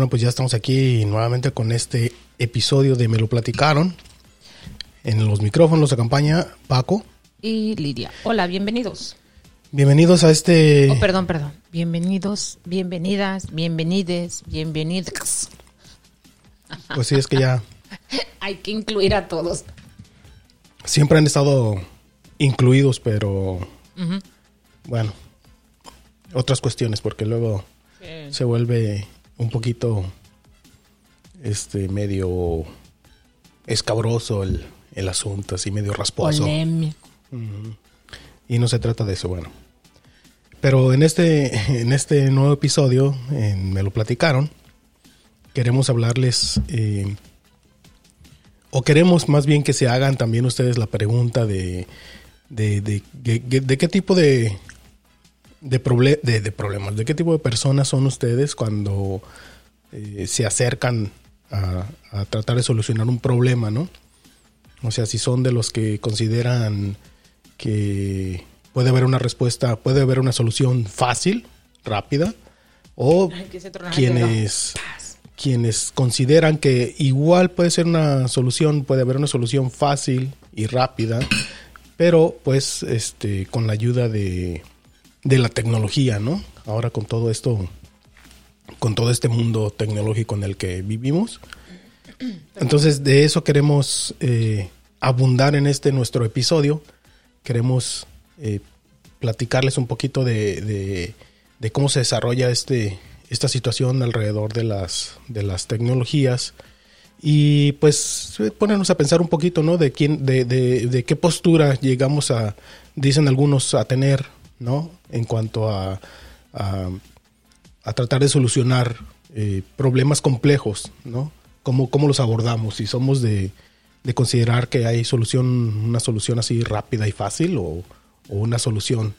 Bueno, pues ya estamos aquí nuevamente con este episodio de Me lo platicaron. En los micrófonos acompaña Paco. Y Lidia. Hola, bienvenidos. Bienvenidos a este... Oh, perdón, perdón. Bienvenidos, bienvenidas, bienvenides, bienvenidas. Pues sí, es que ya Hay que incluir a todos. siempre han estado incluidos, pero bueno, otras cuestiones, porque luego se vuelve un poquito este medio escabroso el, el asunto, así medio rasposo. Polémico. Y no se trata de eso, bueno. Pero en este, en este nuevo episodio, en Me lo platicaron, queremos hablarles, eh, o queremos más bien que se hagan también ustedes la pregunta de, de, de- de- de qué tipo de, de, proble- de- de problemas, de qué tipo de personas son ustedes cuando eh, se acercan a, a tratar de solucionar un problema, ¿no? O sea, si son de los que consideran que puede haber una respuesta, puede haber una solución fácil, rápida, o Ay, quienes, quienes consideran que igual puede ser una solución, puede haber una solución fácil y rápida, pero pues este con la ayuda de, de la tecnología, ¿no? Ahora con todo esto, con todo este mundo tecnológico en el que vivimos. Entonces de eso queremos eh, abundar en este nuestro episodio. Queremos eh, platicarles un poquito de, de- cómo se desarrolla este, esta situación alrededor de las, de las tecnologías y pues ponernos a pensar un poquito, ¿no? De quién, de, de, de qué postura llegamos a, dicen algunos, a tener, ¿no? En cuanto a, a, a tratar de solucionar eh, problemas complejos, ¿no? Cómo, cómo los abordamos, si somos de, de considerar que hay solución, una solución así rápida y fácil o, o una solución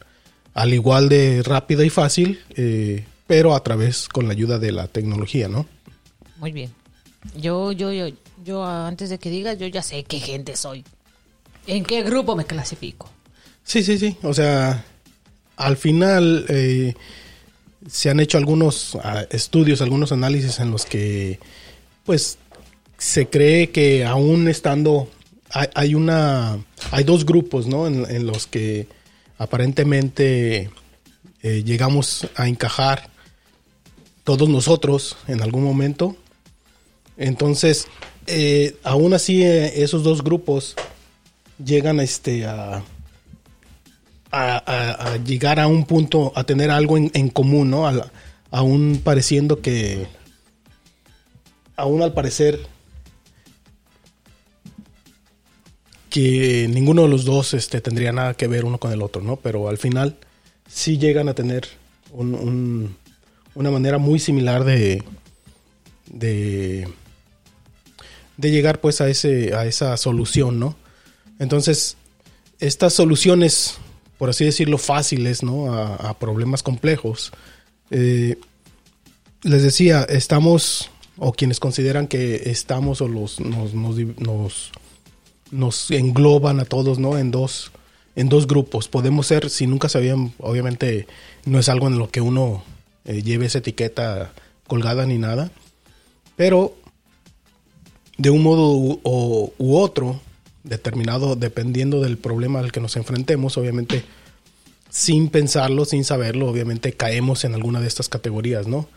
al igual de rápida y fácil, eh, pero a través con la ayuda de la tecnología, ¿no? Muy bien. Yo, yo, yo, yo, antes de que digas, yo ya sé qué gente soy. ¿En qué grupo me clasifico? Sí, sí, sí. O sea, al final eh, se han hecho algunos ah, estudios, algunos análisis en los que, pues, se cree que aún estando, hay, una, hay dos grupos, ¿no? En, los que aparentemente eh, llegamos a encajar todos nosotros en algún momento. Entonces, eh, aún así, esos dos grupos llegan este, a, a, llegar a un punto, a tener algo en, común, ¿no? Aún pareciendo que, aún al parecer que ninguno de los dos este, tendría nada que ver uno con el otro, ¿no? Pero al final sí llegan a tener un- un- una manera muy similar de, de, de llegar pues a, ese, a esa solución, ¿no? Entonces, estas soluciones, por así decirlo, fáciles, ¿no? A, problemas complejos. eh, les decía, estamos, o quienes consideran que estamos o los, nos, engloban a todos, ¿no? En dos, en dos grupos. Podemos ser, si nunca sabían, obviamente no es algo en lo que uno eh, lleve esa etiqueta colgada ni nada, pero de un modo u otro, determinado, dependiendo del problema al que nos enfrentemos, obviamente, sin pensarlo, sin saberlo, obviamente caemos en alguna de estas categorías, ¿no?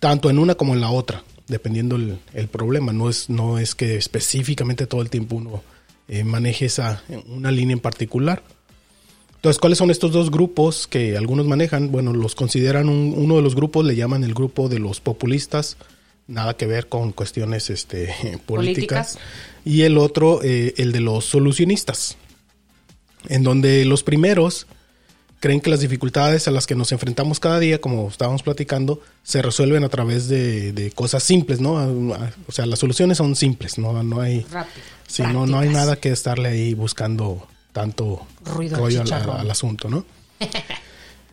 Tanto en una como en la otra, dependiendo el, el problema. No es, no es que específicamente todo el tiempo uno eh, maneje esa, una línea en particular. Entonces, ¿cuáles son estos dos grupos que algunos manejan? Bueno, los consideran un- uno de los grupos, le llaman el grupo de los populistas, nada que ver con cuestiones este, políticas. Políticas. Y el otro, eh, el de los solucionistas, en donde los primeros creen que las dificultades a las que nos enfrentamos cada día, como estábamos platicando, se resuelven a través de, de cosas simples, ¿no? O sea, las soluciones son simples, no, no hay... Rápido. Sí, no, no hay nada que estarle ahí buscando tanto Ruido, rollo al, al asunto, ¿no?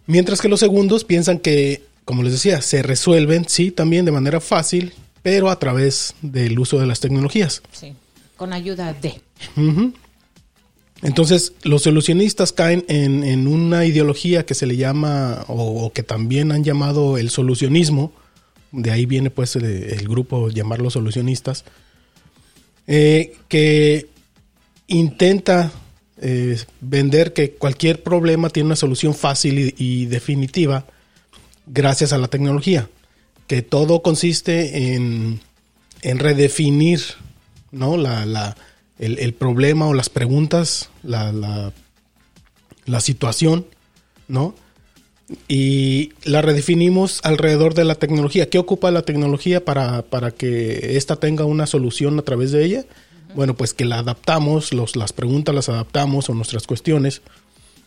Mientras que los segundos piensan que, como les decía, se resuelven, sí, también de manera fácil, pero a través del uso de las tecnologías. Sí. Con ayuda de. Entonces, los solucionistas caen en, en una ideología que se le llama, o, o que también han llamado el solucionismo, de ahí viene pues el, el grupo llamarlos solucionistas, eh, que intenta eh, vender que cualquier problema tiene una solución fácil y, y definitiva gracias a la tecnología, que todo consiste en, en redefinir ¿no? la, la, el, el problema o las preguntas, la, la, la situación, ¿no? y la redefinimos alrededor de la tecnología. ¿Qué ocupa la tecnología para, para que ésta tenga una solución a través de ella? Bueno, pues que la adaptamos, los, las preguntas las adaptamos o nuestras cuestiones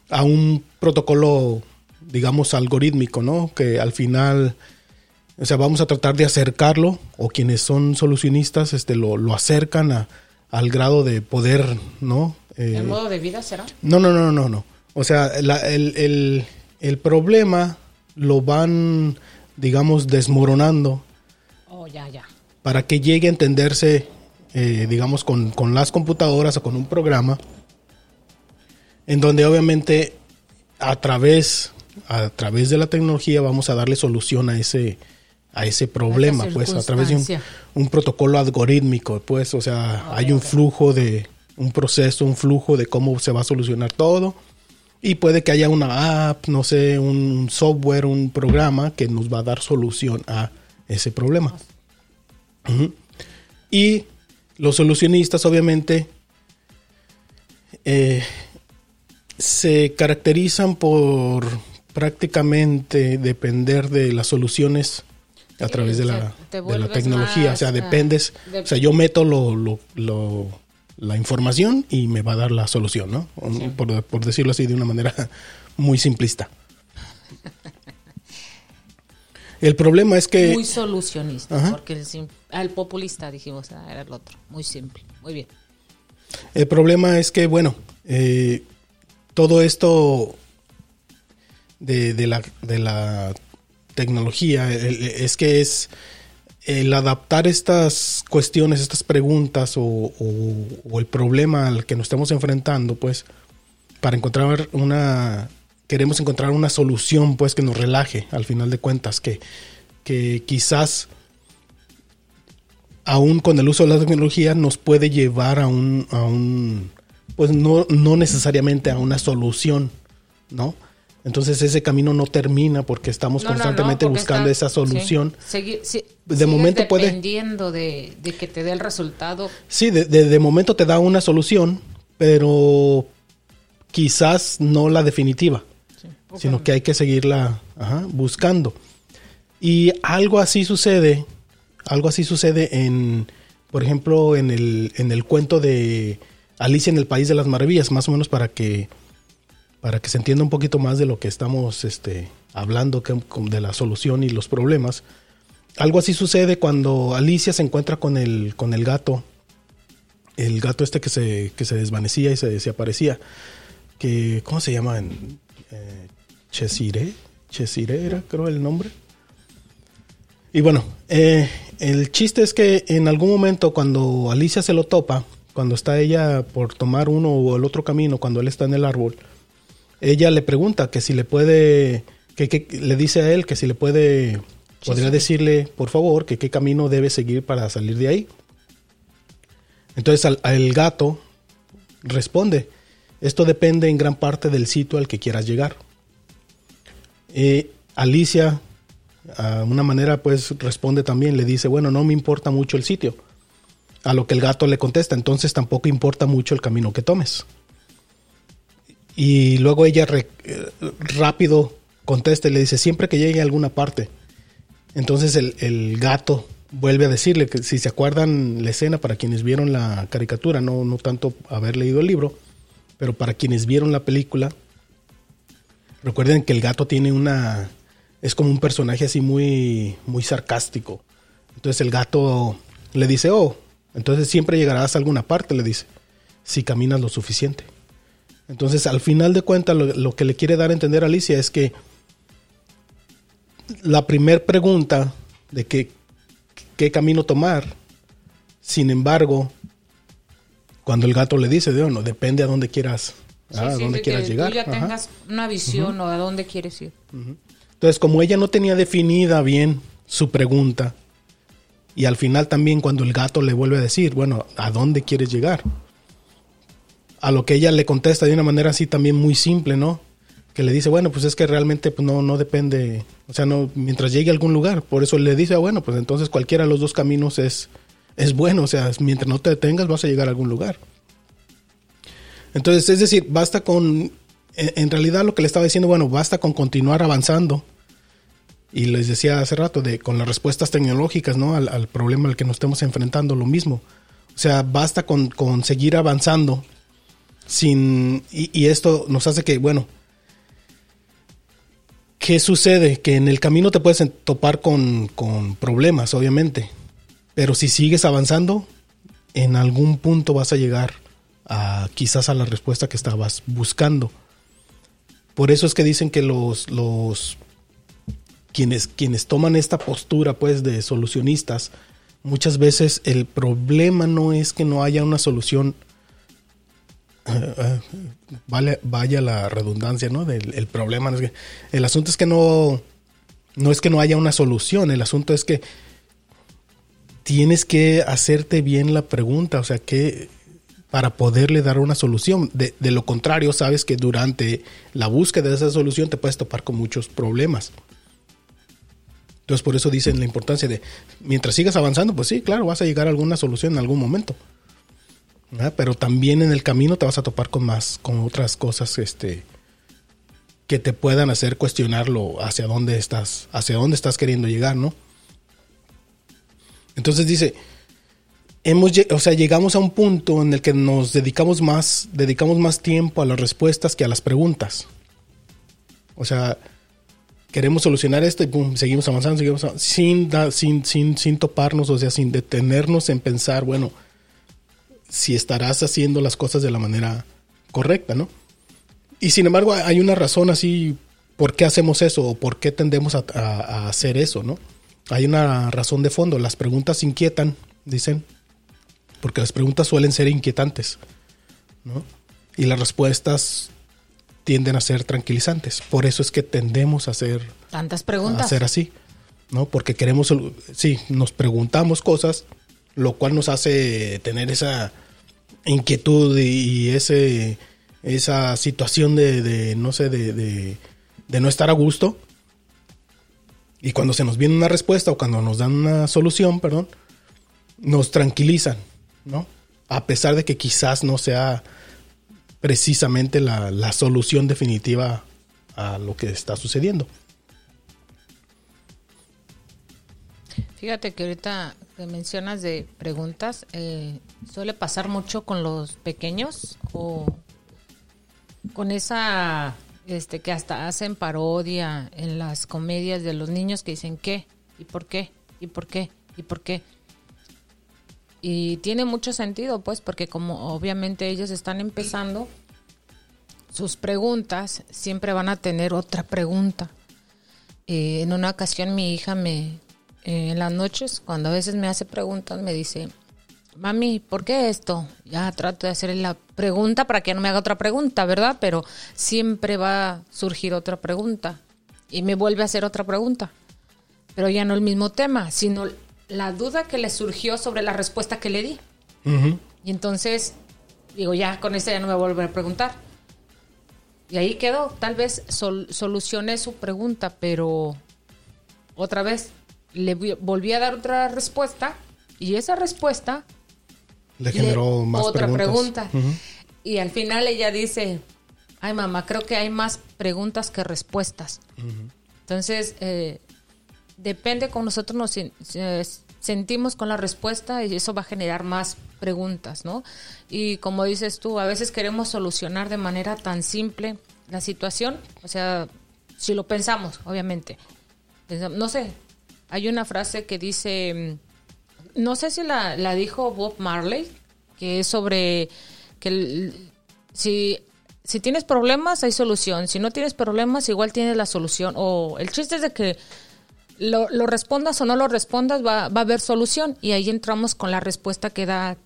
a un protocolo, digamos, algorítmico, ¿no? Que al final, o sea, vamos a tratar de acercarlo, o quienes son solucionistas, este, lo, lo acercan a, al grado de poder, ¿no? Eh, ¿El modo de vida será? No, no, no, no, no. O sea, la, el, el el problema lo van, digamos, desmoronando. Oh, ya, ya. Para que llegue a entenderse, eh, digamos, con, con, las computadoras o con un programa, en donde obviamente a través, a través de la tecnología vamos a darle solución a ese, a ese problema, pues, a través de un, un, protocolo algorítmico, pues, o sea, okay, hay un okay. flujo de, un proceso, un flujo de cómo se va a solucionar todo y puede que haya una app, no sé, un software, un programa que nos va a dar solución a ese problema. Uh -huh. Y los solucionistas, obviamente, eh, se caracterizan por prácticamente depender de las soluciones a través de la, de la tecnología. Más, o sea, dependes. De... O sea, yo meto lo, lo, lo la información y me va a dar la solución, ¿no? Sí. Por, por, decirlo así de una manera muy simplista. El problema es que... Muy solucionista, Ajá. porque el, el, populista, dijimos, ah, era el otro. Muy simple, muy bien. El problema es que, bueno, eh, todo esto de, de, la, de la tecnología es que es el adaptar estas cuestiones, estas preguntas o, o, el problema al que nos estamos enfrentando, pues, para encontrar una, queremos encontrar una solución, pues, que nos relaje, al final de cuentas, que, que quizás, aún con el uso de la tecnología, nos puede llevar a un, a un pues, no, no necesariamente a una solución, ¿no? Entonces ese camino no termina porque estamos no, constantemente no, no, porque buscando está, esa solución. Sí, segui, de momento puede dependiendo de, que te dé el resultado. Sí, de, de, de, momento te da una solución, pero quizás no la definitiva, sí, sino que hay que seguirla ajá, buscando. Y algo así sucede, algo así sucede en, por ejemplo, en el, en el cuento de Alicia en el País de las Maravillas, más o menos para que para que se entienda un poquito más de lo que estamos este, hablando, de la solución y los problemas. Algo así sucede cuando Alicia se encuentra con el, con el gato, el gato este que se, que se desvanecía y se desaparecía, que, ¿cómo se llama? Eh, Chesire, Chesire era creo el nombre. Y bueno, eh, el chiste es que en algún momento cuando Alicia se lo topa, cuando está ella por tomar uno o el otro camino, cuando él está en el árbol, ella le pregunta que si le puede, que, que le dice a él que si le puede, sí, podría sí. decirle, por favor, que qué camino debe seguir para salir de ahí. Entonces al, el gato responde, esto depende en gran parte del sitio al que quieras llegar. Eh, Alicia, a una manera, pues responde también, le dice, bueno, no me importa mucho el sitio. A lo que el gato le contesta, entonces tampoco importa mucho el camino que tomes. Y luego ella re, eh, rápido contesta y le dice, siempre que llegue a alguna parte. Entonces el, el, gato vuelve a decirle que si se acuerdan la escena para quienes vieron la caricatura, no, no tanto haber leído el libro, pero para quienes vieron la película, recuerden que el gato tiene una... es como un personaje así muy, muy sarcástico. Entonces el gato le dice, oh, entonces siempre llegarás a alguna parte, le dice, si caminas lo suficiente. Entonces, al final de cuentas, lo, lo, que le quiere dar a entender a Alicia es que la primera pregunta de qué, qué camino tomar, sin embargo, cuando el gato le dice, de, no, depende a dónde quieras, sí, a sí, dónde quieras llegar. Tú ya tengas una visión uh -huh. o a dónde quieres ir. Uh -huh. Entonces, como ella no tenía definida bien su pregunta. Y al final también cuando el gato le vuelve a decir, bueno, ¿a dónde quieres llegar? A lo que ella le contesta de una manera así también muy simple, ¿no? Que le dice, bueno, pues es que realmente pues no, no depende, o sea, no, mientras llegue a algún lugar. Por eso le dice, ah, bueno, pues entonces cualquiera de los dos caminos es, es bueno, o sea, mientras no te detengas vas a llegar a algún lugar. Entonces, es decir, basta con, en realidad lo que le estaba diciendo, bueno, basta con continuar avanzando y les decía hace rato, de con las respuestas tecnológicas, ¿no? Al, problema al que nos estemos enfrentando, lo mismo. O sea, basta con, seguir avanzando sin... Y, esto nos hace que, bueno, ¿qué sucede? Que en el camino te puedes topar con, con problemas, obviamente. Pero si sigues avanzando, en algún punto vas a llegar a quizás a la respuesta que estabas buscando. Por eso es que dicen que los, los quienes, quienes toman esta postura pues de solucionistas, muchas veces el problema no es que no haya una solución, vale, vaya la redundancia, ¿no? Del, el problema es que, el asunto es que no, no es que no haya una solución, el asunto es que tienes que hacerte bien la pregunta, o sea, que para poderle dar una solución. De, de, lo contrario, sabes que durante la búsqueda de esa solución te puedes topar con muchos problemas. Entonces por eso dicen la importancia de, mientras sigas avanzando, pues sí, claro, vas a llegar a alguna solución en algún momento. Pero también en el camino te vas a topar con más, con otras cosas este, que te puedan hacer cuestionarlo hacia dónde estás, hacia dónde estás queriendo llegar, ¿no? Entonces dice, hemos, o sea, llegamos a un punto en el que nos dedicamos más, dedicamos más tiempo a las respuestas que a las preguntas. O sea, queremos solucionar esto y pum, seguimos avanzando, seguimos sin, sin, sin, sin toparnos, o sea, sin detenernos en pensar, bueno, si estarás haciendo las cosas de la manera correcta, ¿no? Y sin embargo, hay una razón así por qué hacemos eso o por qué tendemos a, a hacer eso, ¿no? Hay una razón de fondo. Las preguntas inquietan, dicen, porque las preguntas suelen ser inquietantes, ¿no? Y las respuestas tienden a ser tranquilizantes. Por eso es que tendemos a hacer tantas preguntas. A hacer así, ¿no? Porque queremos, sí, nos preguntamos cosas, lo cual nos hace tener esa inquietud y, ese esa situación de, no sé, de, de, no estar a gusto. Y cuando se nos viene una respuesta o cuando nos dan una solución, perdón, nos tranquilizan, ¿no? A pesar de que quizás no sea precisamente la, solución definitiva a lo que está sucediendo. Fíjate que ahorita que mencionas de preguntas, eh, suele pasar mucho con los pequeños o con esa, este, que hasta hacen parodia en las comedias de los niños que dicen qué y por qué y por qué y por qué. Y tiene mucho sentido, pues, porque como obviamente ellos están empezando, sus preguntas siempre van a tener otra pregunta. Eh, en una ocasión mi hija me, eh, en las noches, cuando a veces me hace preguntas, me dice, mami, ¿por qué esto? Ya trato de hacerle la pregunta para que no me haga otra pregunta, ¿verdad? Pero siempre va a surgir otra pregunta y me vuelve a hacer otra pregunta. Pero ya no el mismo tema, sino la duda que le surgió sobre la respuesta que le di. Y entonces, digo, ya con esta ya no me vuelve a preguntar. Y ahí quedó. Tal vez solucioné su pregunta, pero otra vez le volví a dar otra respuesta y esa respuesta le generó más otra pregunta. Y al final ella dice, ay mamá, creo que hay más preguntas que respuestas. Entonces, eh, depende con nosotros nos sentimos con la respuesta y eso va a generar más preguntas, ¿no? Y como dices tú, a veces queremos solucionar de manera tan simple la situación, o sea, si lo pensamos, obviamente. No sé, hay una frase que dice, no sé si la, la dijo Bob Marley, que es sobre que si si tienes problemas, hay solución. Si no tienes problemas, igual tienes la solución. O el chiste es de que lo, respondas o no lo respondas, va, va, a haber solución. Y ahí entramos con la respuesta que da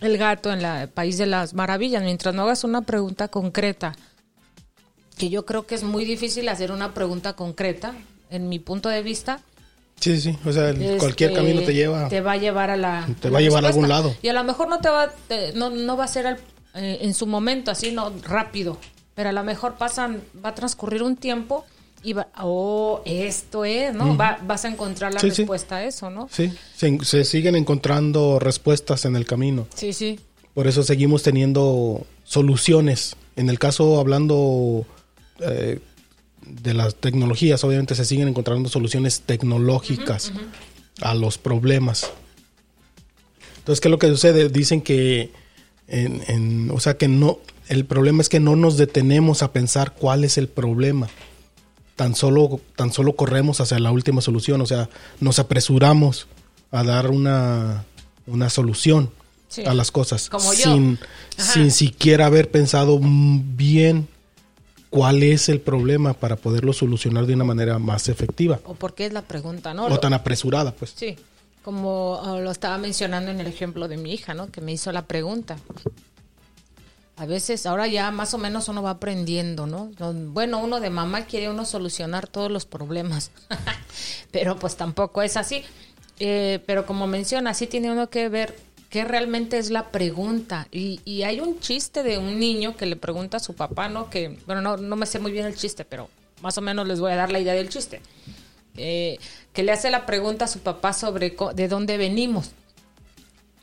el gato en el País de las Maravillas. Mientras no hagas una pregunta concreta, que yo creo que es muy difícil hacer una pregunta concreta, en mi punto de vista, Sí, sí, o sea, el- cualquier este, camino te lleva. te va a llevar a la Te va a llevar a algún lado. y a lo mejor no te va te- no, no va a ser al- eh, en su momento así no rápido pero a lo mejor pasan va a transcurrir un tiempo y va oh esto es no Va- vas a encontrar la Sí, sí. respuesta a eso no Sí, se, se siguen encontrando respuestas en el camino. sí sí Por eso seguimos teniendo soluciones. En el caso, hablando eh, de las tecnologías, obviamente se siguen encontrando soluciones tecnológicas a los problemas. Entonces, ¿qué es lo que sucede? Dicen que, en, en- o sea, que no, el problema es que no nos detenemos a pensar cuál es el problema. Tan solo, tan solo corremos hacia la última solución, o sea, nos apresuramos a dar una, una solución Sí. a las cosas Como yo. sin, Ajá. sin siquiera haber pensado bien cuál es el problema para poderlo solucionar de una manera más efectiva o por qué es la pregunta no o tan apresurada, pues. Sí, como ah, lo estaba mencionando en el ejemplo de mi hija, ¿no? Que me hizo la pregunta. A veces, ahora ya más o menos uno va aprendiendo, ¿no? No, Bueno, uno de mamá quiere uno solucionar todos los problemas, pero pues tampoco es así. Eh, pero como menciona, sí tiene uno que ver qué realmente es la pregunta. Y, y hay un chiste de un niño que le pregunta a su papá, ¿no? Que, bueno, no, no me sé muy bien el chiste, pero más o menos les voy a dar la idea del chiste eh, que le hace la pregunta a su papá sobre de dónde venimos.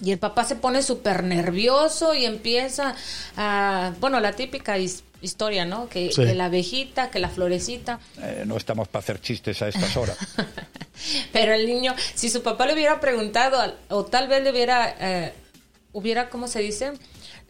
Y el papá se pone súper nervioso y empieza a, bueno, la típica his- historia, ¿no? Que, Sí. que la abejita, que la florecita. Eh, no estamos para hacer chistes a estas horas. Pero el niño, si su papá le hubiera preguntado, o tal vez le hubiera, eh, hubiera, ¿cómo se dice?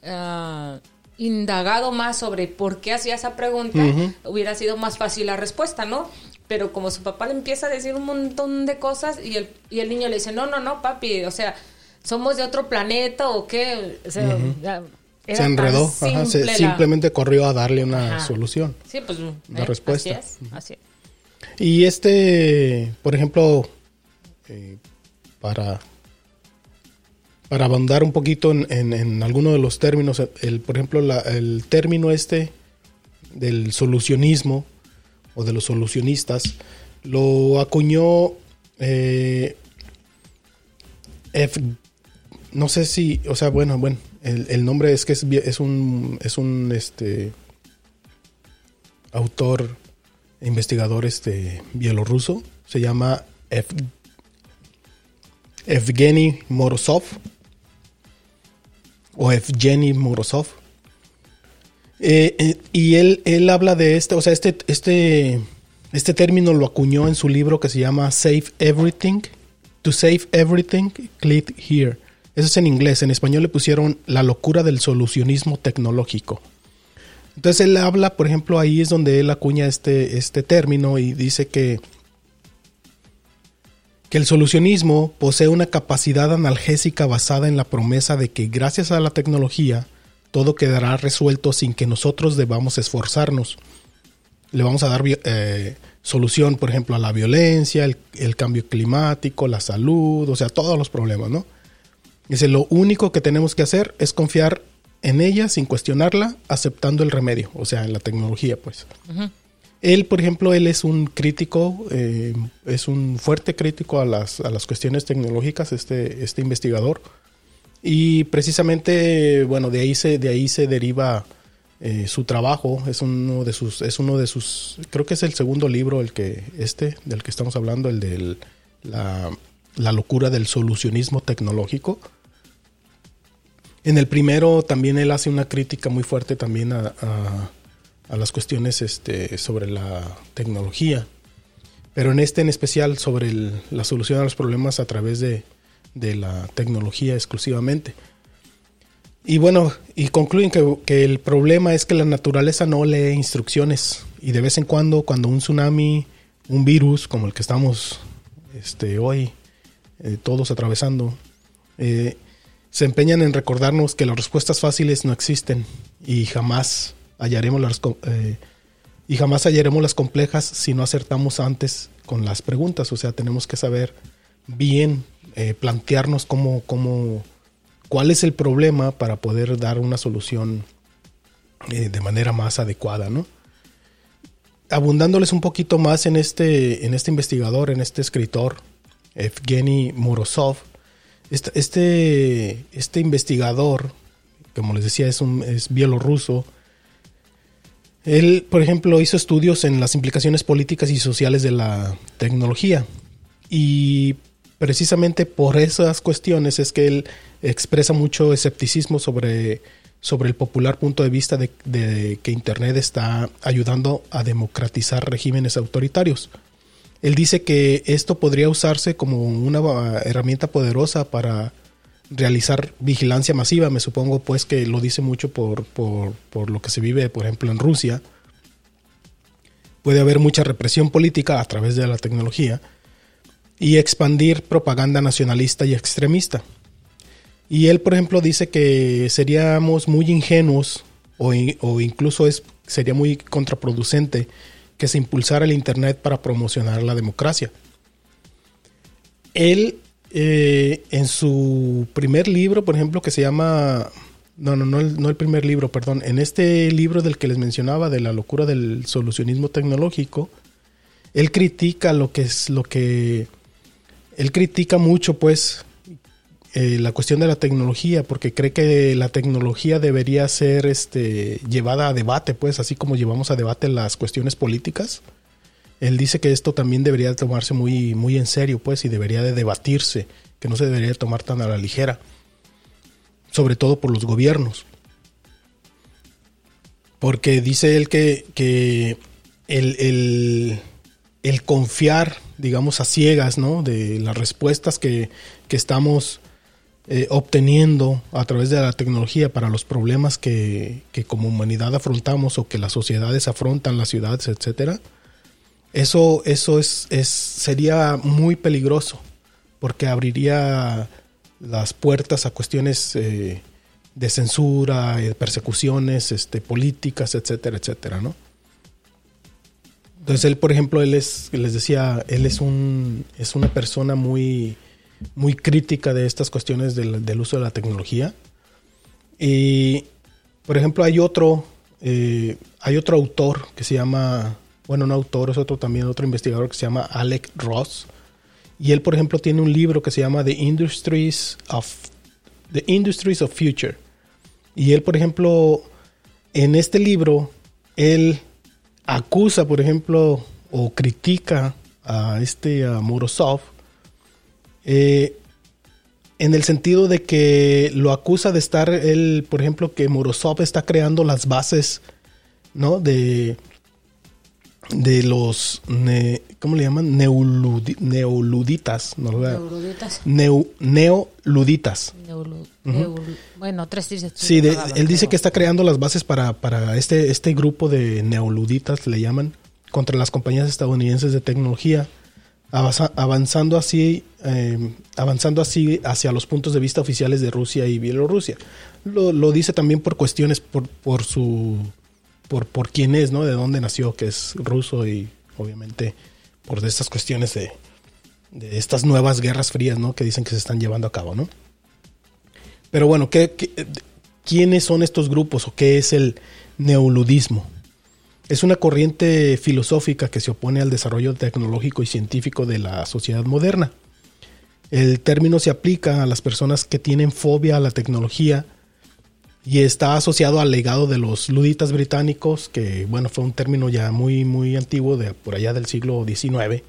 Ah, indagado más sobre por qué hacía esa pregunta, hubiera sido más fácil la respuesta, ¿no? Pero como su papá le empieza a decir un montón de cosas y el, y el niño le dice, no, no, no, papi, o sea, somos de otro planeta o qué, o sea, ya, era Se enredó, ajá, se- simple la- simplemente corrió a darle una Ajá. solución. Sí, pues, La eh, respuesta. Así es, así es. Y este, por ejemplo, eh, para, para abundar un poquito en, en, en alguno de los términos, el, por ejemplo, la- el término este del solucionismo o de los solucionistas, lo acuñó eh, F- no sé si, o sea, bueno, bueno, el, el nombre es que es, es un, es un, este, autor, investigador, este, bielorruso, se llama Ev- Evgeny Morozov, o Evgeny Morozov. Eh, eh, y él, él habla de este, o sea, este, este, este término lo acuñó en su libro que se llama Save Everything. To Save Everything, click here. Eso es en inglés. En español le pusieron la locura del solucionismo tecnológico. Entonces él habla, por ejemplo, ahí es donde él acuña este, este término y dice que, que el solucionismo posee una capacidad analgésica basada en la promesa de que gracias a la tecnología todo quedará resuelto sin que nosotros debamos esforzarnos. Le vamos a dar eh, solución, por ejemplo, a la violencia, el cambio climático, la salud, o sea, todos los problemas, ¿no? Dice, lo único que tenemos que hacer es confiar en ella sin cuestionarla, aceptando el remedio, o sea, en la tecnología, pues. Él, por ejemplo, él es un crítico, eh, es un fuerte crítico a las, a las cuestiones tecnológicas, este, este investigador. Y precisamente, bueno, de ahí se, de ahí se deriva eh, su trabajo. Es uno de sus, es uno de sus, creo que es el segundo libro, el que, este, del que estamos hablando, el de la, la locura del solucionismo tecnológico. En el primero también él hace una crítica muy fuerte también a, a- las cuestiones este, sobre la tecnología. Pero en este en especial sobre la solución a los problemas a través de, de la tecnología exclusivamente. Y bueno, y concluyen que, que el problema es que la naturaleza no lee instrucciones. Y de vez en cuando, cuando un tsunami, un virus como el que estamos este, hoy eh, todos atravesando, eh, se empeñan en recordarnos que las respuestas fáciles no existen y jamás hallaremos las eh, y jamás hallaremos las complejas si no acertamos antes con las preguntas. O sea, tenemos que saber bien eh, plantearnos cómo, cómo, cuál es el problema para poder dar una solución eh, de manera más adecuada, ¿no? Abundándoles un poquito más en este, en este investigador, en este escritor, Evgeny Morozov. Este, este, investigador, como les decía, es, un, es bielorruso. Él, por ejemplo, hizo estudios en las implicaciones políticas y sociales de la tecnología. Y precisamente por esas cuestiones es que él expresa mucho escepticismo sobre, sobre el popular punto de vista de, que Internet está ayudando a democratizar regímenes autoritarios. Él dice que esto podría usarse como una herramienta poderosa para realizar vigilancia masiva. Me supongo pues que lo dice mucho por, por, por lo que se vive, por ejemplo, en Rusia. Puede haber mucha represión política a través de la tecnología y expandir propaganda nacionalista y extremista. Y él, por ejemplo, dice que seríamos muy ingenuos o, o incluso es, sería muy contraproducente que se impulsara el Internet para promocionar la democracia. Él, eh, en su primer libro, por ejemplo, que se llama... No, no, no el, no el primer libro, perdón. En este libro del que les mencionaba, de la locura del solucionismo tecnológico, él critica lo que es lo que... Él critica mucho, pues, eh, la cuestión de la tecnología, porque cree que la tecnología debería ser este, llevada a debate, pues, así como llevamos a debate las cuestiones políticas. Él dice que esto también debería tomarse muy, muy en serio, pues, y debería de debatirse, que no se debería tomar tan a la ligera, sobre todo por los gobiernos. Porque dice él que, que el, el, el confiar, digamos, a ciegas, ¿no? De las respuestas que, que estamos eh, obteniendo a través de la tecnología para los problemas que, que, como humanidad afrontamos o que las sociedades afrontan, las ciudades, etcétera, eso, eso es, es, sería muy peligroso porque abriría las puertas a cuestiones eh, de censura, de persecuciones este, políticas, etcétera, etcétera, ¿no? Entonces él, por ejemplo, él es, les decía, él es un, es una persona muy, muy crítica de estas cuestiones del, del uso de la tecnología. Y, por ejemplo, hay otro, eh, hay otro autor que se llama, bueno, no autor, es otro también, otro investigador que se llama Alec Ross. Y él, por ejemplo, tiene un libro que se llama The Industries of, The Industries of Future. Y él, por ejemplo, en este libro, él acusa, por ejemplo, o critica a este a Morozov eh, en el sentido de que lo acusa de estar él, por ejemplo, que Morozov está creando las bases, ¿no? De, de los, ne, ¿cómo le llaman? Neoludi, neoluditas. ¿no? Neoluditas. Neo, neoluditas. Neolu, uh -huh. bueno, tres dice. Sí, de, él dice que está creando las bases para, para este, este grupo de neoluditas, le llaman, contra las compañías estadounidenses de tecnología avanzando así, eh, avanzando así hacia los puntos de vista oficiales de Rusia y Bielorrusia. Lo, lo dice también por cuestiones, por, por su, por, por quién es, ¿no? De dónde nació, que es ruso y obviamente por estas cuestiones de, de estas nuevas guerras frías, ¿no? Que dicen que se están llevando a cabo, ¿no? Pero bueno, ¿qué, qué, quiénes son estos grupos o qué es el neoludismo? Es una corriente filosófica que se opone al desarrollo tecnológico y científico de la sociedad moderna. El término se aplica a las personas que tienen fobia a la tecnología y está asociado al legado de los luditas británicos, que bueno, fue un término ya muy, muy antiguo, de por allá del siglo XIX,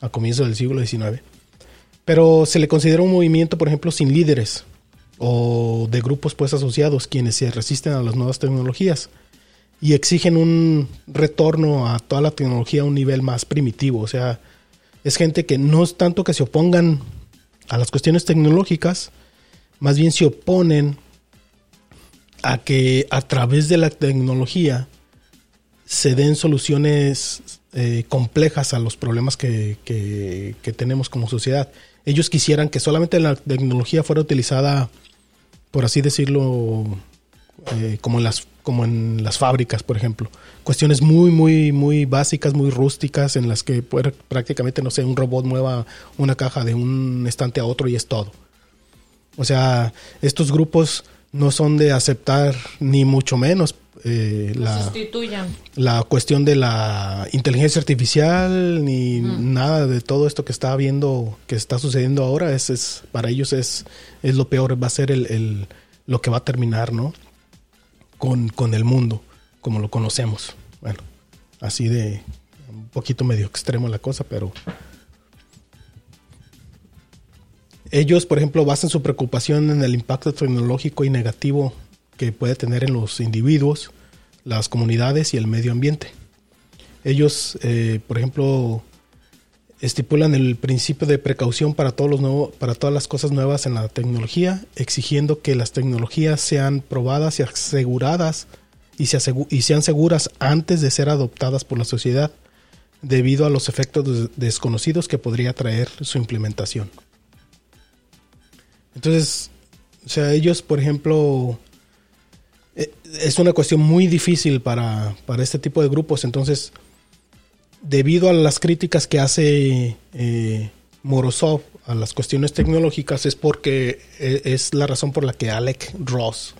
a comienzos del siglo XIX. Pero se le considera un movimiento, por ejemplo, sin líderes o de grupos pues asociados, quienes se resisten a las nuevas tecnologías y exigen un retorno a toda la tecnología a un nivel más primitivo. O sea, es gente que no es tanto que se opongan a las cuestiones tecnológicas, más bien se oponen a que a través de la tecnología se den soluciones eh, complejas a los problemas que, que, que, tenemos como sociedad. Ellos quisieran que solamente la tecnología fuera utilizada, por así decirlo, eh, como en las como en las fábricas, por ejemplo. Cuestiones muy, muy, muy básicas, muy rústicas, en las que puede, prácticamente, no sé, un robot mueva una caja de un estante a otro y es todo. O sea, estos grupos no son de aceptar ni mucho menos eh, la, la cuestión de la inteligencia artificial ni nada de todo esto que está viendo que está sucediendo ahora es, es para ellos es, es lo peor va a ser el, el- lo que va a terminar no con, con el mundo como lo conocemos bueno así de un poquito medio extremo la cosa pero ellos por ejemplo basan su preocupación en el impacto tecnológico y negativo que puede tener en los individuos las comunidades y el medio ambiente. Ellos, eh, por ejemplo, estipulan el principio de precaución para, todos los nuevo- para todas las cosas nuevas en la tecnología, exigiendo que las tecnologías sean probadas y aseguradas y, se y sean seguras antes de ser adoptadas por la sociedad, debido a los efectos des- desconocidos que podría traer su implementación. Entonces, o sea, ellos, por ejemplo, eh, es una cuestión muy difícil para, para este tipo de grupos. Entonces, debido a las críticas que hace eh, Morozov a las cuestiones tecnológicas, es porque eh, es la razón por la que Alec Ross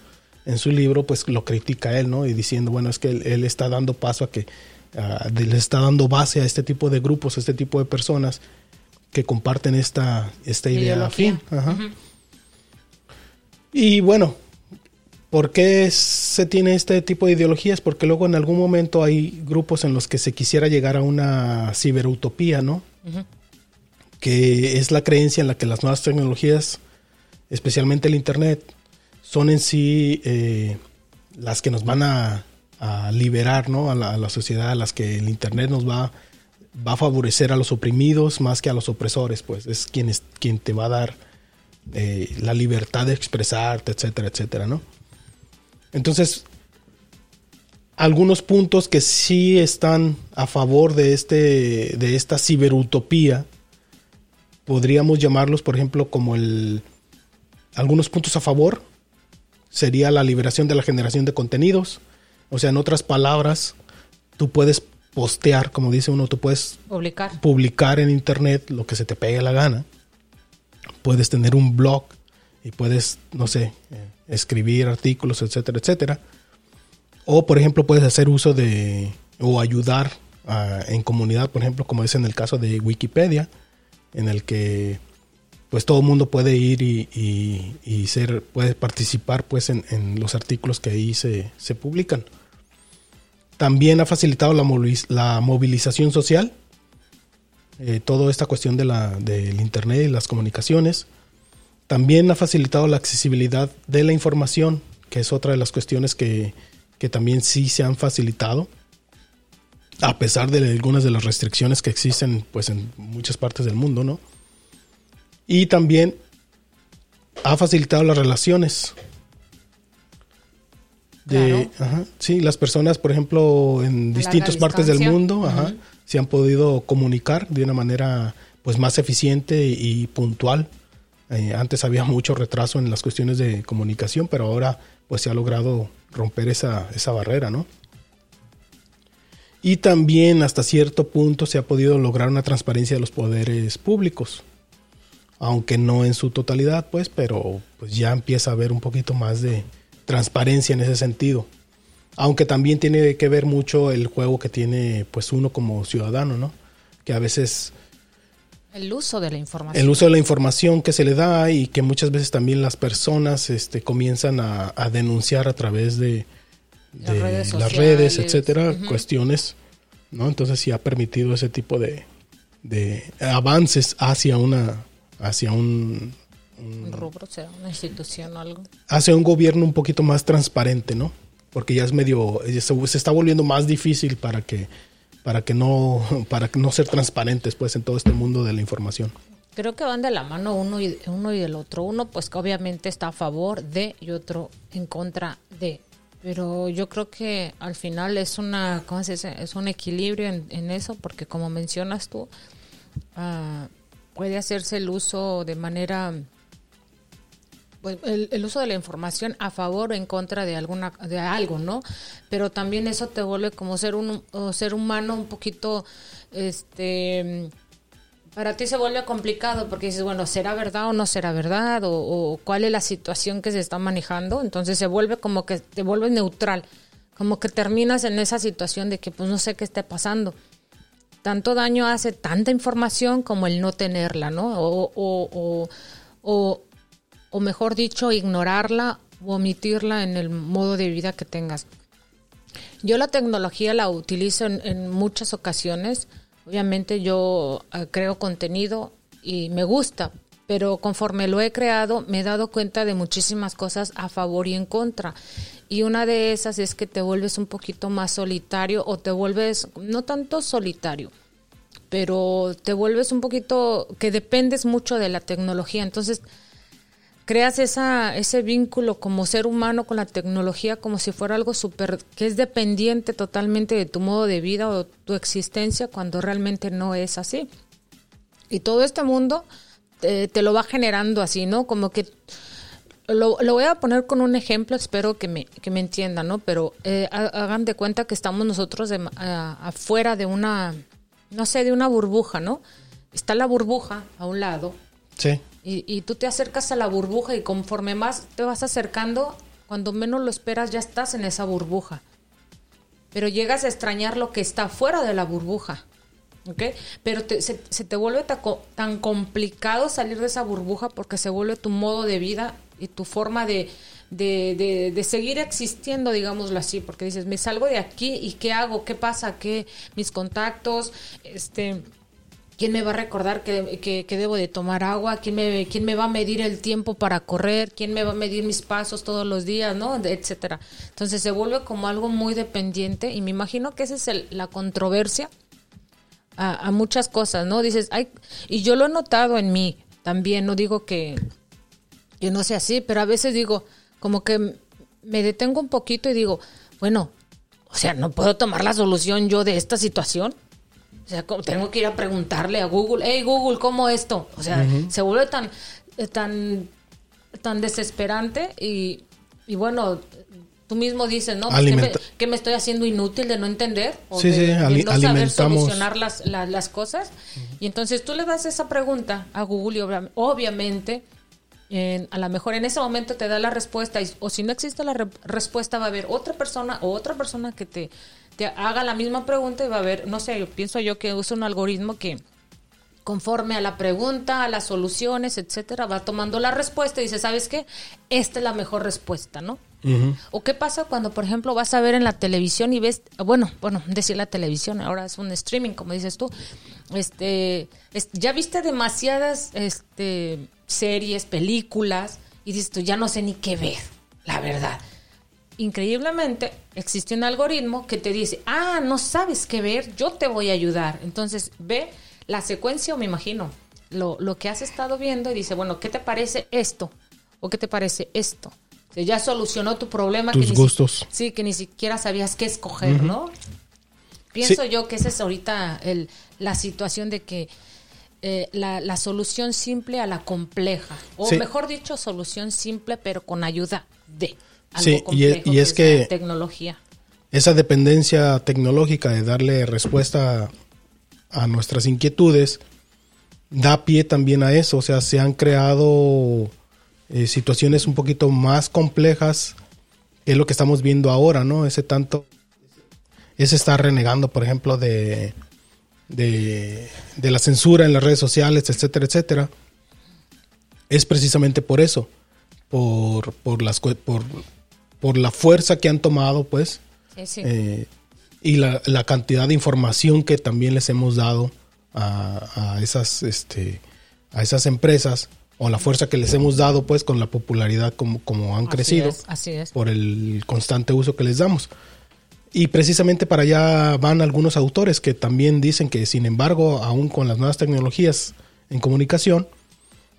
en su libro pues lo critica a él, ¿no? Y diciendo, bueno, es que él, él está dando paso a que le está dando base a este tipo de grupos, a este tipo de personas que comparten esta, esta idea afín. Ajá. Y bueno, ¿por qué se tiene este tipo de ideologías? Porque luego en algún momento hay grupos en los que se quisiera llegar a una ciberutopía, ¿no? Que es la creencia en la que las nuevas tecnologías, especialmente el Internet, son en sí eh, las que nos van a, a liberar, ¿no? A la, a la sociedad, a las que el Internet nos va, va a favorecer a los oprimidos más que a los opresores, pues es quien, es, quien te va a dar eh, la libertad de expresarte, etcétera, etcétera, ¿no? Entonces, algunos puntos que sí están a favor de, este, de esta ciberutopía, podríamos llamarlos, por ejemplo, como el... Algunos puntos a favor sería la liberación de la generación de contenidos. O sea, en otras palabras, tú puedes postear, como dice uno, tú puedes Publicar. publicar en internet lo que se te pegue la gana. Puedes tener un blog y puedes, no sé, eh, escribir artículos, etcétera, etcétera. O, por ejemplo, puedes hacer uso de o ayudar en comunidad, por ejemplo, como es en el caso de Wikipedia, en el que pues todo el mundo puede ir y, y- ser, puede participar pues en, en los artículos que ahí se, se publican. También ha facilitado la movilización social, eh, toda esta cuestión de la, del Internet y las comunicaciones. También ha facilitado la accesibilidad de la información, que es otra de las cuestiones que, que también sí se han facilitado, a pesar de algunas de las restricciones que existen pues, en muchas partes del mundo, ¿no? Y también ha facilitado las relaciones. De, ajá, sí, las personas, por ejemplo, en distintas partes del mundo, ajá, se han podido comunicar de una manera pues más eficiente y puntual. Eh, antes había mucho retraso en las cuestiones de comunicación, pero ahora pues se ha logrado romper esa, esa barrera, ¿no? Y también hasta cierto punto se ha podido lograr una transparencia de los poderes públicos, aunque no en su totalidad, pues, pero pues ya empieza a haber un poquito más de transparencia en ese sentido. Aunque también tiene que ver mucho el juego que tiene pues uno como ciudadano, ¿no? Que a veces El uso de la información. el uso de la información que se le da y que muchas veces también las personas este, comienzan a, a denunciar a través de, Las de redes las redes, sociales. etcétera, cuestiones, ¿no? Entonces sí ha permitido ese tipo de, de avances hacia una hacia un Un rubro, será una institución o algo. hacia un gobierno un poquito más transparente, ¿no? Porque ya es medio se, se está volviendo más difícil para que para que no para no ser transparentes pues en todo este mundo de la información. Creo que van de la mano uno y, uno y el otro. Uno, pues que obviamente está a favor de y otro en contra de. Pero yo creo que al final es una, ¿cómo se dice? Es un equilibrio en, en eso, porque como mencionas tú, ah, puede hacerse el uso de manera, el, uso de la información a favor o en contra de alguna, de algo, ¿no? Pero también eso te vuelve como ser un ser humano un poquito, este para ti se vuelve complicado porque dices, bueno, ¿será verdad o no será verdad? O, cuál es la situación que se está manejando. Entonces se vuelve como que te vuelves neutral. como que terminas en esa situación de que pues no sé qué esté pasando. Tanto daño hace tanta información como el no tenerla, ¿no? O, o, mejor dicho, ignorarla o omitirla en el modo de vida que tengas. Yo la tecnología la utilizo en, en muchas ocasiones. Obviamente yo eh, creo contenido y me gusta, pero conforme lo he creado me he dado cuenta de muchísimas cosas a favor y en contra. Y una de esas es que te vuelves un poquito más solitario o te vuelves, no tanto solitario, pero te vuelves un poquito que dependes mucho de la tecnología. Entonces, creas esa, ese vínculo como ser humano con la tecnología como si fuera algo súper, que es dependiente totalmente de tu modo de vida o tu existencia cuando realmente no es así. Y todo este mundo te, te lo va generando así, ¿no? Como que lo, lo, voy a poner con un ejemplo, espero que me, que me entiendan, ¿no? Pero eh, hagan de cuenta que estamos nosotros de, afuera de una, no sé, de una burbuja, ¿no? Está la burbuja a un lado. Sí. Y, tú te acercas a la burbuja y conforme más te vas acercando, cuando menos lo esperas ya estás en esa burbuja. Pero llegas a extrañar lo que está fuera de la burbuja. ¿ok? Pero te, se, te vuelve tan, tan complicado salir de esa burbuja porque se vuelve tu modo de vida y tu forma de, de, de, de, seguir existiendo, digámoslo así, porque dices, me salgo de aquí y ¿qué hago? ¿Qué pasa? ¿Qué? Mis contactos, este... ¿Quién me va a recordar que, que, que, debo de tomar agua? ¿Quién me, ¿Quién me va a medir el tiempo para correr? ¿Quién me va a medir mis pasos todos los días? ¿no? Etcétera. Entonces se vuelve como algo muy dependiente y me imagino que esa es el, la controversia a, muchas cosas, ¿no? Dices, ay, y yo lo he notado en mí también, no digo que yo no sé así, pero a veces digo, como que me detengo un poquito y digo, bueno, o sea, no puedo tomar la solución yo de esta situación. O sea, tengo que ir a preguntarle a Google, hey Google, ¿cómo esto? O sea, uh -huh. se vuelve tan, tan, tan desesperante y, y bueno, tú mismo dices, ¿no? Pues que, me, que, me, estoy haciendo inútil de no entender o sí, de, sí, de no saber solucionar las, las, las cosas. Uh -huh. Y entonces tú le das esa pregunta a Google y obvia, obviamente en, a lo mejor en ese momento te da la respuesta y, o si no existe la re respuesta va a haber otra persona o otra persona que te, te, haga la misma pregunta y va a haber, no sé, pienso yo que usa un algoritmo que conforme a la pregunta, a las soluciones, etcétera, va tomando la respuesta y dice, ¿sabes qué? Esta es la mejor respuesta, ¿no? Uh -huh. O qué pasa cuando, por ejemplo, vas a ver en la televisión y ves, bueno, bueno, decir la televisión, ahora es un streaming, como dices tú, este, es, ya viste demasiadas, este, series, películas, y dices tú, ya no sé ni qué ver, la verdad. Increíblemente, existe un algoritmo que te dice, ah, no sabes qué ver, yo te voy a ayudar. Entonces, ve la secuencia, o me imagino, lo, lo que has estado viendo y dice, bueno, ¿qué te parece esto? ¿O qué te parece esto? O sea, ya solucionó tu problema. Tus que gustos. Ni, sí, que ni siquiera sabías qué escoger, uh -huh. ¿no? Pienso sí. yo que esa es ahorita el, la situación de que eh, la, la, solución simple a la compleja. O sí. mejor dicho, solución simple, pero con ayuda de algo sí, complejo, y, y es que, tecnología. Esa dependencia tecnológica de darle respuesta a, a nuestras inquietudes da pie también a eso. O sea, se han creado eh, situaciones un poquito más complejas que es lo que estamos viendo ahora, ¿no? Ese tanto, ese está renegando, por ejemplo, de de, de, la censura en las redes sociales, etcétera, etcétera, es precisamente por eso, por, por, las, por, por la fuerza que han tomado, pues, sí, sí. Eh, y la, la, cantidad de información que también les hemos dado a, a, esas, este, a esas empresas, o la fuerza que les hemos dado, pues, con la popularidad como, como han así crecido, es, así es. por el constante uso que les damos. Y precisamente para allá van algunos autores que también dicen que, sin embargo, aún con las nuevas tecnologías en comunicación,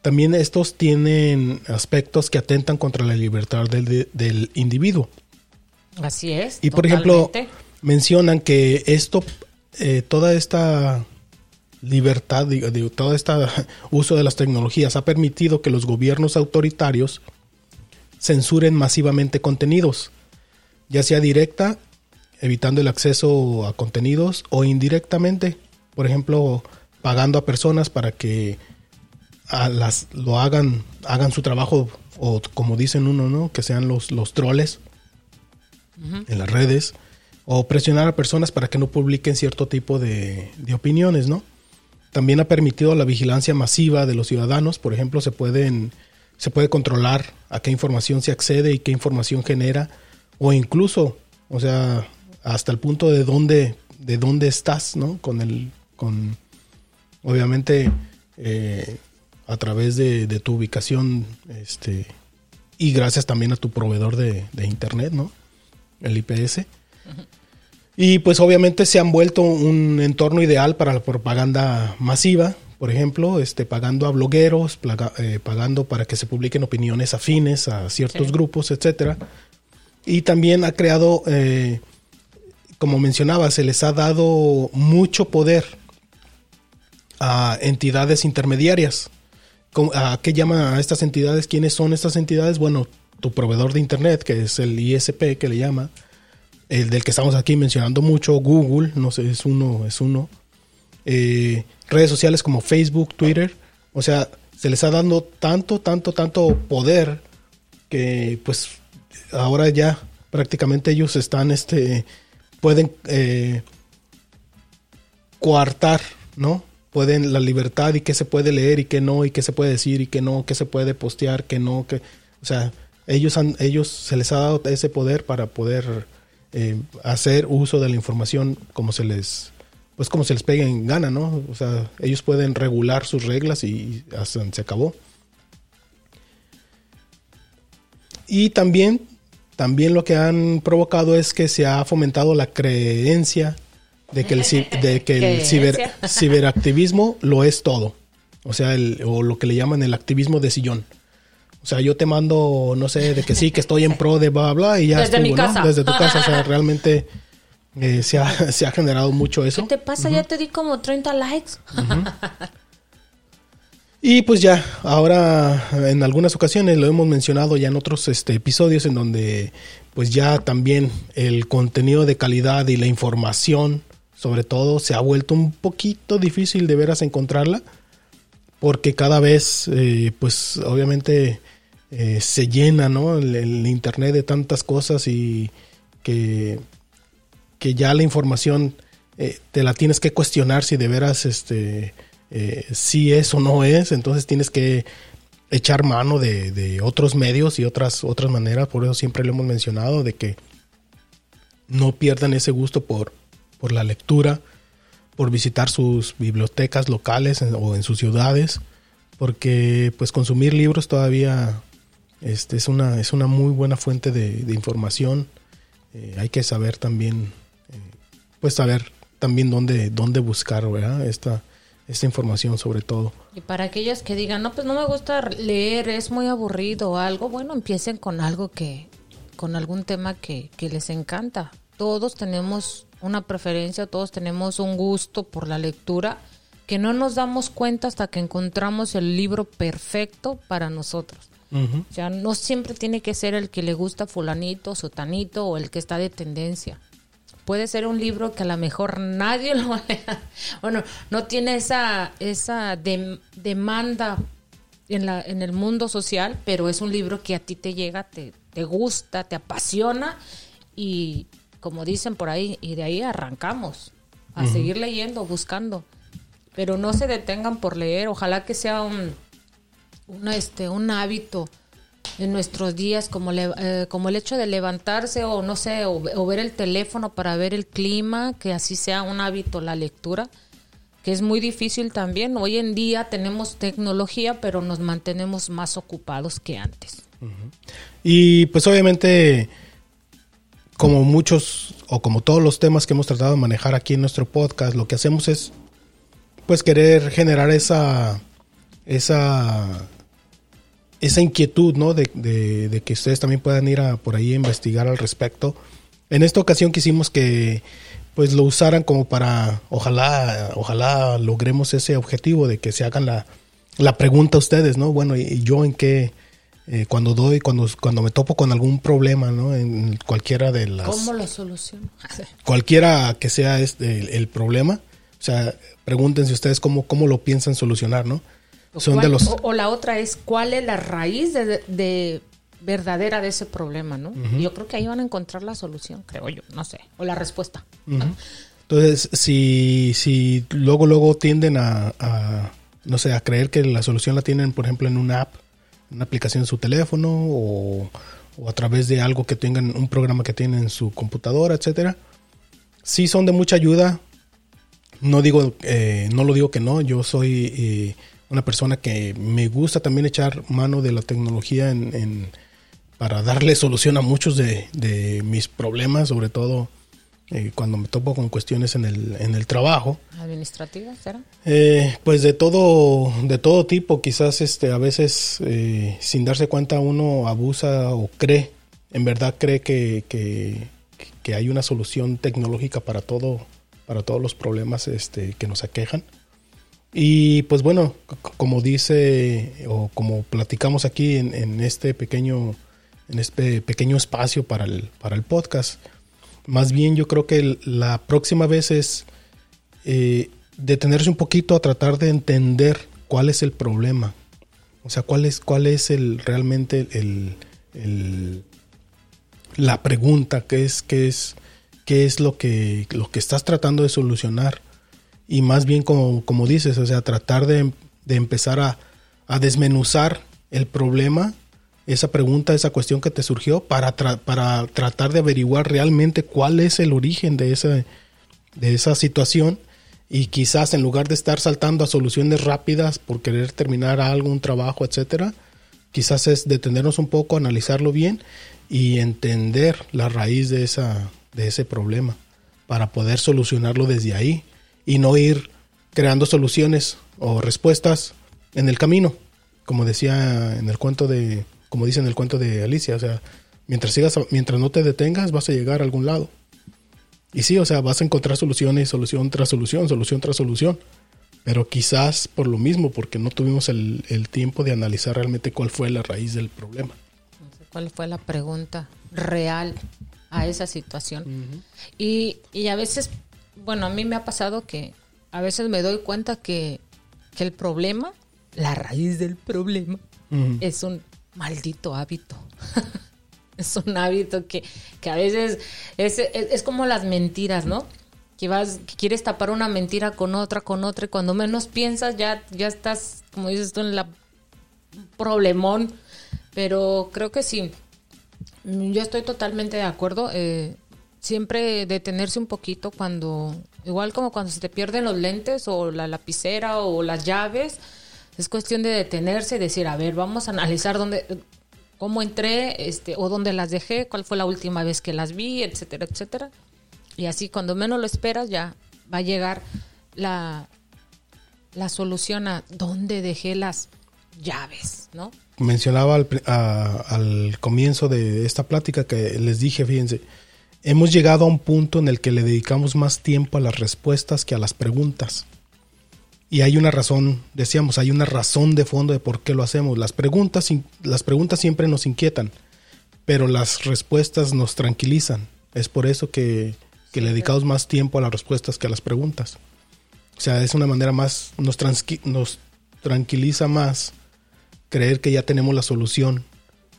también estos tienen aspectos que atentan contra la libertad del, del individuo. Así es. Y por totalmente. ejemplo, mencionan que esto, eh, toda esta libertad, digo, digo, todo este uso de las tecnologías ha permitido que los gobiernos autoritarios censuren masivamente contenidos, ya sea directa evitando el acceso a contenidos o indirectamente, por ejemplo, pagando a personas para que a las, lo hagan, hagan su trabajo o como dicen uno, ¿no? Que sean los, los troles. en las redes, o presionar a personas para que no publiquen cierto tipo de, de opiniones, ¿no? También ha permitido la vigilancia masiva de los ciudadanos, por ejemplo, se pueden se puede controlar a qué información se accede y qué información genera o incluso, o sea, hasta el punto de dónde de dónde estás, ¿no? Con el con obviamente eh, a través de, tu ubicación este y gracias también a tu proveedor de, internet, ¿no? El IPS. Y pues obviamente se han vuelto un entorno ideal para la propaganda masiva, por ejemplo, este, pagando a blogueros, eh, pagando para que se publiquen opiniones afines a ciertos grupos, etcétera. Y también ha creado, eh, como mencionaba, se les ha dado mucho poder a entidades intermediarias. ¿A qué llaman a estas entidades? ¿Quiénes son estas entidades? Bueno, tu proveedor de Internet, que es el ISP que le llama, el del que estamos aquí mencionando mucho, Google, no sé, es uno, es uno. Eh, redes sociales como Facebook, Twitter, o sea, se les ha dado tanto, tanto, tanto poder que pues ahora ya prácticamente ellos están, este, pueden eh, coartar, ¿no? Pueden la libertad y qué se puede leer y qué no, y qué se puede decir y qué no, qué se puede postear, qué no, que, o sea, ellos han, ellos se les ha dado ese poder para poder eh, hacer uso de la información como se les pues como se les pegue en gana, ¿no? O sea, ellos pueden regular sus reglas y hasta se acabó. Y también, también lo que han provocado es que se ha fomentado la creencia de que el, de que el ciber, ciberactivismo lo es todo. O sea, el, o lo que le llaman el activismo de sillón. O sea, yo te mando, no sé, de que sí, que estoy en pro de bla, bla, y ya Desde mi casa. Desde tu casa. O sea, realmente eh, se, ha, se, ha, generado mucho eso. ¿Qué te pasa? Ya te di como 30 likes. Y pues ya, ahora en algunas ocasiones lo hemos mencionado ya en otros este, episodios en donde pues ya también el contenido de calidad y la información sobre todo se ha vuelto un poquito difícil de veras encontrarla porque cada vez eh, pues obviamente eh, se llena ¿no? el, internet de tantas cosas y que que ya la información eh, te la tienes que cuestionar si de veras este, si es o no es, entonces tienes que echar mano de, otros medios y otras, otras maneras, por eso siempre lo hemos mencionado, de que no pierdan ese gusto por, por la lectura, por visitar sus bibliotecas locales o en sus ciudades, porque pues consumir libros todavía este, es, una, es una muy buena fuente de, información. Eh, hay que saber también pues saber también dónde, dónde buscar, ¿verdad? Esta, esta información sobre todo. Y para aquellos que digan, no, pues no me gusta leer, es muy aburrido o algo, bueno, empiecen con algo que, con algún tema que, que les encanta. Todos tenemos una preferencia, todos tenemos un gusto por la lectura que no nos damos cuenta hasta que encontramos el libro perfecto para nosotros. O sea, no siempre tiene que ser el que le gusta fulanito, sotanito o el que está de tendencia puede ser un libro que a lo mejor nadie lo lea. Bueno, no tiene esa, esa demanda en, la, en el mundo social, pero es un libro que a ti te llega, te, te gusta, te apasiona y como dicen por ahí, y de ahí arrancamos a seguir leyendo, buscando. Pero no se detengan por leer, ojalá que sea un, un, este, un hábito en nuestros días, como, eh, como el hecho de levantarse o no sé, o, ver el teléfono para ver el clima, que así sea un hábito la lectura, que es muy difícil también. Hoy en día tenemos tecnología, pero nos mantenemos más ocupados que antes. Y pues obviamente, como muchos o como todos los temas que hemos tratado de manejar aquí en nuestro podcast, lo que hacemos es pues querer generar esa esa esa inquietud, ¿no? De, de, que ustedes también puedan ir a, por ahí a investigar al respecto. En esta ocasión quisimos que pues lo usaran como para, ojalá, ojalá logremos ese objetivo de que se hagan la, la pregunta a ustedes, ¿no? Bueno, ¿y yo en qué, eh, cuando doy, cuando, cuando me topo con algún problema, ¿no? En cualquiera de las... ¿Cómo lo soluciono? cualquiera que sea este, el, el, problema, o sea, pregúntense ustedes cómo, cómo lo piensan solucionar, ¿no? O, de los... o, la otra es cuál es la raíz de, verdadera de ese problema, ¿no? Yo creo que ahí van a encontrar la solución, creo yo, no sé, o la respuesta. Entonces, si, si luego, luego tienden a, a, no sé, a creer que la solución la tienen, por ejemplo, en una app, una aplicación en su teléfono o, o a través de algo que tengan, un programa que tienen en su computadora, etcétera, sí son de mucha ayuda. No digo, eh, no lo digo que no, yo soy eh, una persona que me gusta también echar mano de la tecnología para darle solución a muchos de, de mis problemas, sobre todo eh, cuando me topo con cuestiones en el, en el trabajo. ¿Administrativas? Eh, pues de todo, de todo tipo, quizás este, a veces eh, sin darse cuenta uno abusa o cree, en verdad cree que, que, que hay una solución tecnológica para todo, para todos los problemas este, que nos aquejan. Y pues bueno, como dice o como platicamos aquí en, en este pequeño en este pequeño espacio para el, para el podcast, más bien yo creo que la próxima vez es eh, detenerse un poquito a tratar de entender cuál es el problema. O sea, cuál es, cuál es el realmente el, la pregunta, qué es, es, qué es lo que, lo que estás tratando de solucionar. Y más bien como, como dices, o sea, tratar de, de empezar a, a desmenuzar el problema, esa pregunta, esa cuestión que te surgió, para, para tratar de averiguar realmente cuál es el origen de esa, de esa situación y quizás en lugar de estar saltando a soluciones rápidas por querer terminar algo, un trabajo, etcétera, quizás es detenernos un poco, analizarlo bien y entender la raíz de esa de ese problema para poder solucionarlo desde ahí y no ir creando soluciones o respuestas en el camino, como decía en el cuento de como dice en el cuento de Alicia, o sea, mientras sigas mientras no te detengas vas a llegar a algún lado. Y sí, o sea, vas a encontrar soluciones, solución tras solución, solución tras solución. Pero quizás por lo mismo, porque no tuvimos el, el tiempo de analizar realmente cuál fue la raíz del problema. No sé cuál fue la pregunta real a esa situación. y, y a veces, bueno, a mí me ha pasado que a veces me doy cuenta que, que el problema, la raíz del problema, es un maldito hábito. es un hábito que, que a veces es, es, como las mentiras, ¿no? Que vas, que quieres tapar una mentira con otra, con otra, y cuando menos piensas ya, ya estás, como dices tú, en la problemón. Pero creo que sí. Yo estoy totalmente de acuerdo. eh, siempre detenerse un poquito cuando, igual como cuando se te pierden los lentes o la lapicera o las llaves, es cuestión de detenerse y decir, a ver, vamos a analizar dónde, cómo entré, este, o dónde las dejé, cuál fue la última vez que las vi, etcétera, etcétera. Y así, cuando menos lo esperas, ya va a llegar la, la solución a dónde dejé las llaves, ¿no? mencionaba al, al comienzo de esta plática que les dije, fíjense, hemos llegado a un punto en el que le dedicamos más tiempo a las respuestas que a las preguntas. Y hay una razón, decíamos, hay una razón de fondo de por qué lo hacemos. Las preguntas, las preguntas siempre nos inquietan, pero las respuestas nos tranquilizan. Es por eso que, que le dedicamos más tiempo a las respuestas que a las preguntas. O sea, es una manera más, nos, nos tranquiliza más creer que ya tenemos la solución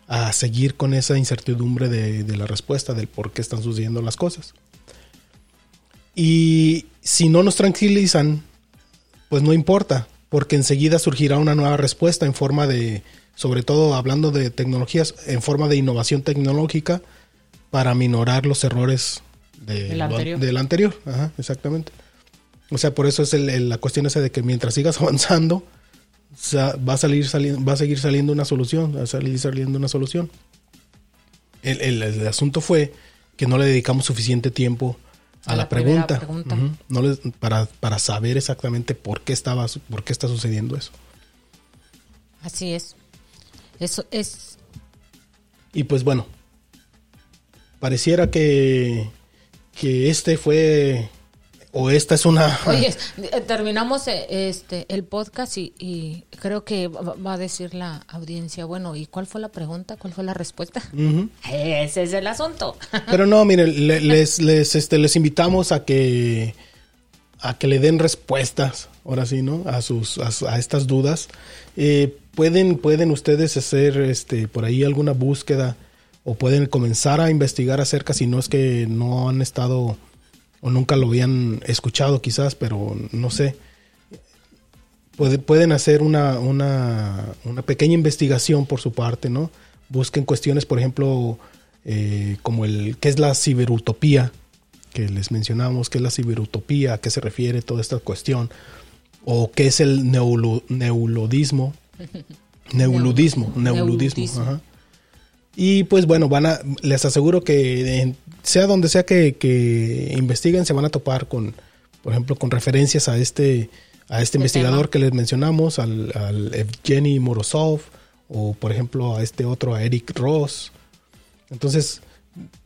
a seguir con esa incertidumbre de, de la respuesta, del por qué están sucediendo las cosas. Y si no nos tranquilizan, pues no importa, porque enseguida surgirá una nueva respuesta en forma de, sobre todo hablando de tecnologías, en forma de innovación tecnológica para minorar los errores de Del lo- anterior. del anterior. Ajá, exactamente. O sea, por eso es el- el- la cuestión esa de que mientras sigas avanzando, va a salir sali- va a seguir saliendo una solución, va a salir saliendo una solución. El, el- el asunto fue que no le dedicamos suficiente tiempo a, A la, pregunta, no les- para, para saber exactamente por qué estaba por qué está sucediendo eso. Así es. Eso es. Y pues bueno, pareciera que, que este fue, o esta es una... Oye, eh, terminamos eh, este el podcast y, y creo que va a decir la audiencia, bueno, ¿y cuál fue la pregunta? ¿Cuál fue la respuesta? Ese es el asunto. Pero no, miren, le- les, les, este, les invitamos a que a que le den respuestas, ahora sí, ¿no? A sus a, a estas dudas. Eh, pueden pueden ustedes hacer este por ahí alguna búsqueda o pueden comenzar a investigar acerca si no es que no han estado o nunca lo habían escuchado quizás, pero no sé. Puede- pueden hacer una, una, una pequeña investigación por su parte, ¿no? Busquen cuestiones, por ejemplo, eh, como el qué es la ciberutopía, que les mencionamos, qué es la ciberutopía, a qué se refiere toda esta cuestión, o qué es el neulu- neuludismo, neuludismo, neuludismo, Neuludismo. ajá. Y pues bueno, van a, les aseguro que en- sea donde sea que, que investiguen, se van a topar con, por ejemplo, con referencias a este, a este investigador tema. que les mencionamos, al, al Evgeny Morozov, o por ejemplo a este otro, a Eric Ross. Entonces,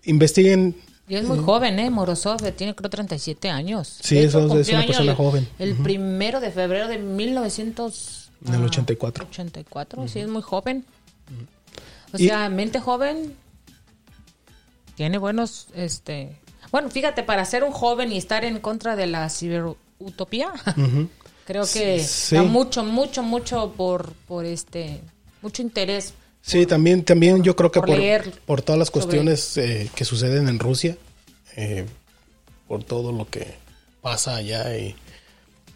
investiguen. Y es muy joven, ¿eh? Morozov eh, tiene creo 37 años. Sí, eso es una persona el- joven. El primero de febrero de 1900... En el ah, 84. 84, sí, es muy joven. O Y- sea, mente joven tiene buenos, este... Bueno, fíjate, para ser un joven y estar en contra de la ciberutopía, creo que Sí. da mucho, mucho, mucho por, por este... Mucho interés. Sí, también, también yo creo que por por, por todas las sobre- cuestiones eh, que suceden en Rusia, eh, por todo lo que pasa allá y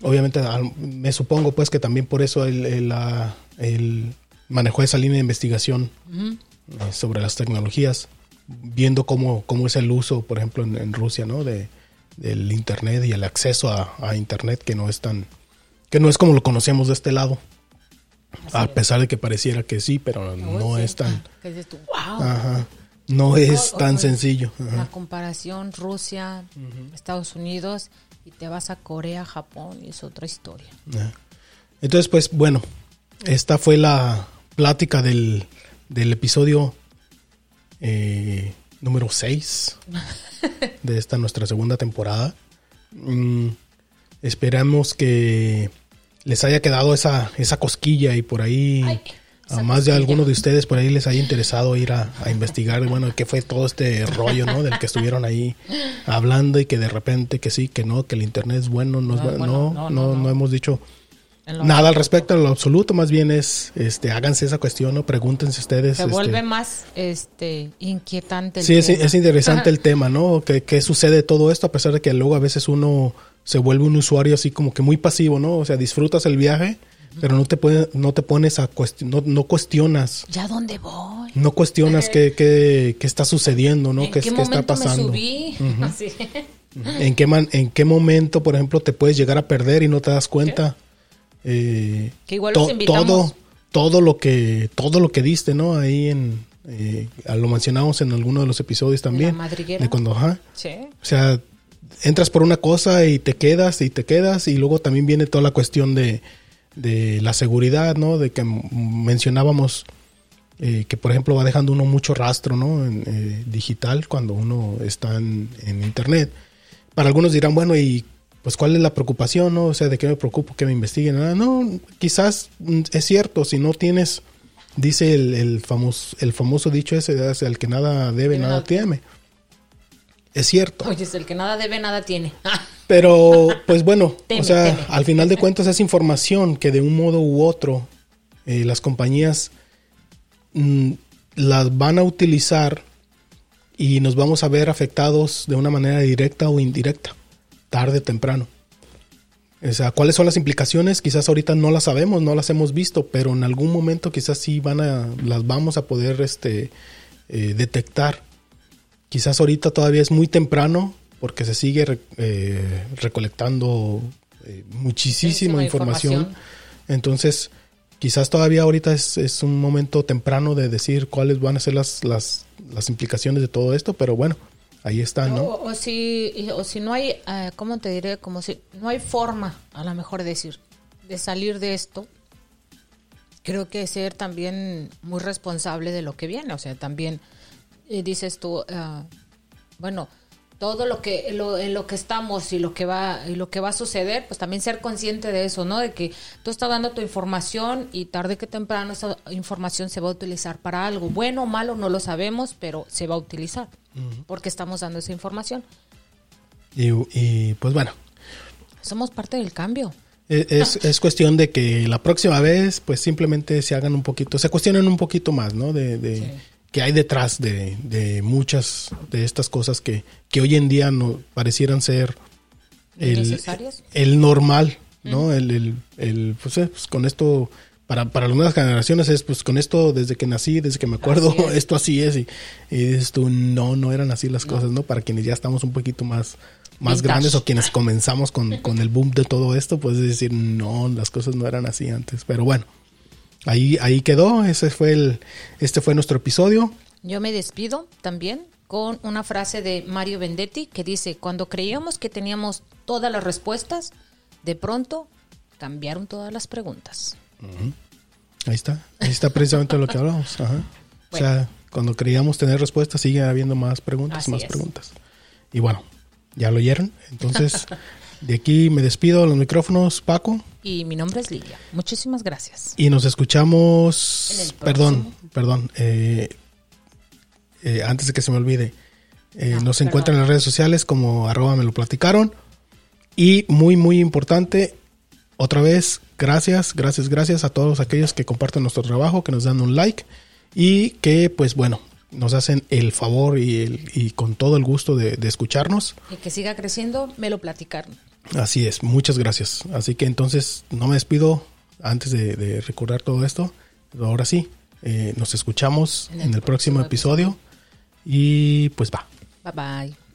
obviamente me supongo pues que también por eso él, ah, él manejó esa línea de investigación eh, sobre las tecnologías, viendo cómo, cómo es el uso, por ejemplo, en, en Rusia, ¿no? De, del internet y el acceso a, a internet que no es tan, que no es como lo conocemos de este lado. A pesar de que pareciera que sí, pero no sí. es tan, Que dices tú, wow. ajá, no es tan o- sencillo. La comparación Rusia, Estados Unidos y te vas a Corea, Japón y es otra historia. Entonces, pues bueno, esta fue la plática del, del episodio eh, número 6 de esta nuestra segunda temporada. Mm, esperamos que les haya quedado esa, esa cosquilla y por ahí Ay, a más de alguno de ustedes por ahí les haya interesado ir a, a investigar, bueno, qué fue todo este rollo, ¿no? Del que estuvieron ahí hablando y que de repente que sí, que no, que el internet es bueno, no es No, bueno, bueno, no, no, no, no, hemos dicho nada al respecto, en lo absoluto, más bien es, este, háganse esa cuestión, ¿no? Pregúntense ustedes. Se este, vuelve más este inquietante el Sí, es, tema. es interesante el tema, ¿no? ¿Qué, qué sucede de todo esto? A pesar de que luego a veces uno se vuelve un usuario así como que muy pasivo, ¿no? O sea, disfrutas el viaje, pero no te, puede- no te pones a cuestionar, no, no cuestionas, ¿Ya dónde voy? no cuestionas qué, qué, qué está sucediendo, ¿no? ¿En ¿Qué, qué, qué está momento me pasando? subí? Así. ¿En qué, man- ¿En qué momento, por ejemplo, te puedes llegar a perder y no te das cuenta? Eh, Que igual los to- invitamos. todo, todo lo que, todo lo que diste, ¿no? Ahí en, eh, lo mencionamos en alguno de los episodios también. madriguera. De cuando, ajá. Sí. O sea, entras por una cosa y te quedas y te quedas y luego también viene toda la cuestión de, de la seguridad, ¿no? De que mencionábamos eh, que, por ejemplo, va dejando uno mucho rastro, ¿no? En, eh, digital cuando uno está en, en Internet. Para algunos dirán, bueno, y pues cuál es la preocupación, ¿no? O sea, ¿de qué me preocupo que me investiguen? Ah, no, quizás mm, es cierto, si no tienes, dice el, el, famoso, el famoso dicho ese, es el que nada debe, nada nada teme. Es cierto. Oye, es el que nada debe, nada tiene. Pero, pues bueno, Teme, o sea, teme. al final de cuentas es información que de un modo u otro eh, las compañías mm, las van a utilizar y nos vamos a ver afectados de una manera directa o indirecta, tarde o temprano. O sea, ¿cuáles son las implicaciones? Quizás ahorita no las sabemos, no las hemos visto, pero en algún momento quizás sí van a, las vamos a poder este, eh, detectar. Quizás ahorita todavía es muy temprano porque se sigue re- eh, recolectando eh, muchísima Muchísima información. información. Entonces, quizás todavía ahorita es, es un momento temprano de decir cuáles van a ser las, las, las implicaciones de todo esto, pero bueno, ahí están, ¿no? O, si, o si no hay, eh, ¿cómo te diré? Como si no hay forma, a lo mejor decir, de salir de esto. Creo que ser también muy responsable de lo que viene. O sea, también eh, dices tú, ah, bueno, todo lo que lo, en lo que estamos y lo que va y lo que va a suceder, pues también ser consciente de eso, ¿no? De que tú estás dando tu información y tarde que temprano esa información se va a utilizar para algo bueno o malo, no lo sabemos, pero se va a utilizar porque estamos dando esa información. Y, y, pues bueno, Somos parte del cambio. E- Es, es cuestión de que la próxima vez, pues simplemente se hagan un poquito, se cuestionen un poquito más, ¿no? De, de Sí. Que hay detrás de, de muchas de estas cosas que, que hoy en día no parecieran ser el, el normal, ¿no? El, el, el, pues, eh, pues, con esto, para, para las nuevas generaciones es, pues con esto, desde que nací, desde que me acuerdo, Así es. esto así es. Y, y dices tú, no, no eran así las cosas, ¿no? Para quienes ya estamos un poquito más, más Vintage. grandes o quienes comenzamos con, con el boom de todo esto, pues decir, no, las cosas no eran así antes. Pero bueno, ahí, ahí quedó, ese fue el, este fue nuestro episodio. Yo me despido también con una frase de Mario Vendetti que dice, cuando creíamos que teníamos todas las respuestas, de pronto cambiaron todas las preguntas. Ahí está, ahí está precisamente lo que hablamos. Ajá. O sea, cuando creíamos tener respuestas, sigue habiendo más preguntas, Así más es. preguntas. Y bueno, ya lo oyeron. Entonces, de aquí me despido de los micrófonos, Paco. Y mi nombre es Lidia. Muchísimas gracias. Y nos escuchamos. Perdón, perdón. eh, eh, antes de que se me olvide, eh, No, nos perdón. encuentran en las redes sociales como arroba me lo platicaron. Y muy, muy importante, otra vez, gracias, gracias, gracias a todos aquellos que comparten nuestro trabajo, que nos dan un like y que, pues bueno, nos hacen el favor y, el- y con todo el gusto de, de escucharnos. Y que siga creciendo, me lo platicaron. Así es, muchas gracias. Así que entonces no me despido antes de, de recordar todo esto. Pero ahora sí, eh, nos escuchamos en el, próximo episodio. Y pues va. Bye bye.